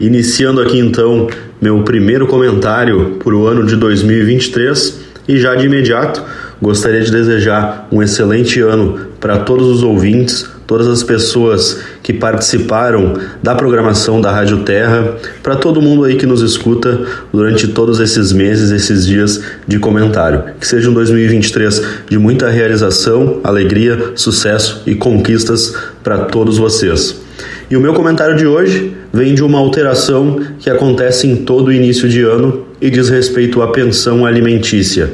Iniciando aqui então meu primeiro comentário para o ano de 2023 e já de imediato gostaria de desejar um excelente ano para todos os ouvintes, todas as pessoas que participaram da programação da Rádio Terra, para todo mundo aí que nos escuta durante todos esses meses, esses dias de comentário. Que seja um 2023 de muita realização, alegria, sucesso e conquistas para todos vocês. E o meu comentário de hoje vem de uma alteração que acontece em todo início de ano e diz respeito à pensão alimentícia.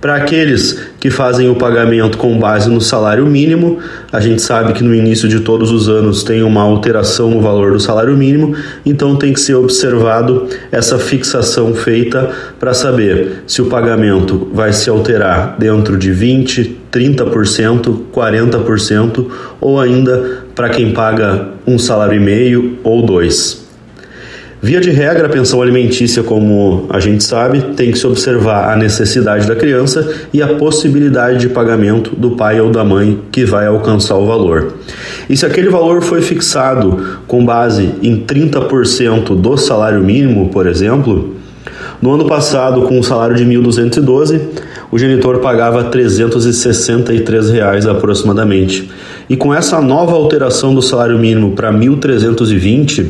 Para aqueles que fazem o pagamento com base no salário mínimo, a gente sabe que no início de todos os anos tem uma alteração no valor do salário mínimo, então tem que ser observado essa fixação feita para saber se o pagamento vai se alterar dentro de 20, 30%, 40% ou ainda para quem paga um salário e meio ou dois. Via de regra, a pensão alimentícia, como a gente sabe, tem que se observar a necessidade da criança e a possibilidade de pagamento do pai ou da mãe que vai alcançar o valor. E se aquele valor foi fixado com base em 30% do salário mínimo, por exemplo, no ano passado, com um salário de 1.212, o genitor pagava 363 reais aproximadamente. E com essa nova alteração do salário mínimo para 1.320,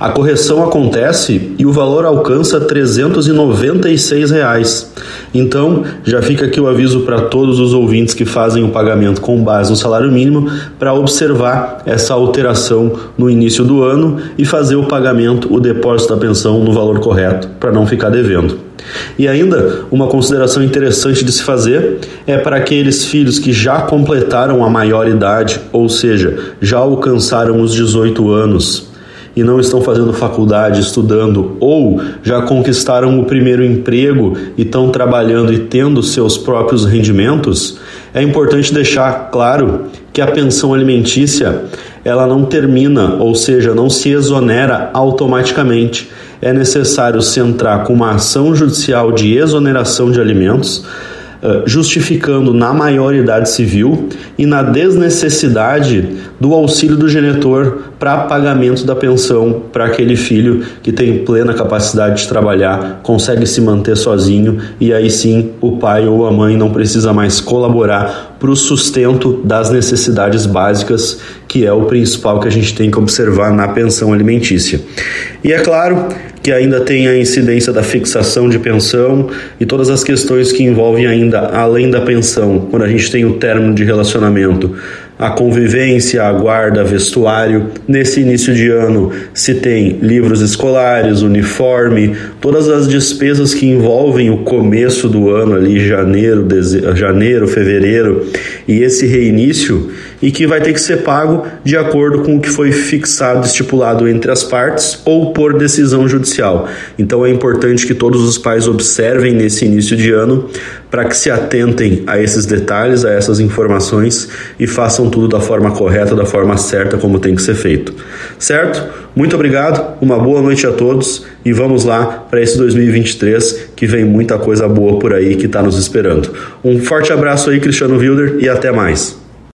a correção acontece e o valor alcança 396 reais. Então, já fica aqui o aviso para todos os ouvintes que fazem o pagamento com base no salário mínimo para observar essa alteração no início do ano e fazer o pagamento, o depósito da pensão no valor correto, para não ficar devendo. E ainda, uma consideração interessante de se fazer é para aqueles filhos que já completaram a maioridade, ou seja, já alcançaram os 18 anos e não estão fazendo faculdade, estudando, ou já conquistaram o primeiro emprego e estão trabalhando e tendo seus próprios rendimentos, é importante deixar claro que a pensão alimentícia ela não termina, ou seja, não se exonera automaticamente. É necessário se entrar com uma ação judicial de exoneração de alimentos justificando na maioridade civil e na desnecessidade do auxílio do genitor para pagamento da pensão para aquele filho que tem plena capacidade de trabalhar, consegue se manter sozinho e aí sim o pai ou a mãe não precisa mais colaborar para o sustento das necessidades básicas, que é o principal que a gente tem que observar na pensão alimentícia. E é claro que ainda tem a incidência da fixação de pensão e todas as questões que envolvem ainda, além da pensão, quando a gente tem o término de relacionamento, a convivência, a guarda, vestuário. Nesse início de ano se tem livros escolares, uniforme, todas as despesas que envolvem o começo do ano ali, janeiro, janeiro, fevereiro, e esse reinício e que vai ter que ser pago de acordo com o que foi fixado, estipulado entre as partes ou por decisão judicial. Então é importante que todos os pais observem nesse início de ano para que se atentem a esses detalhes, a essas informações e façam tudo da forma correta, da forma certa como tem que ser feito. Certo? Muito obrigado, uma boa noite a todos e vamos lá para esse 2023 que vem muita coisa boa por aí que está nos esperando. Um forte abraço aí, Cristiano Wilder, e até mais.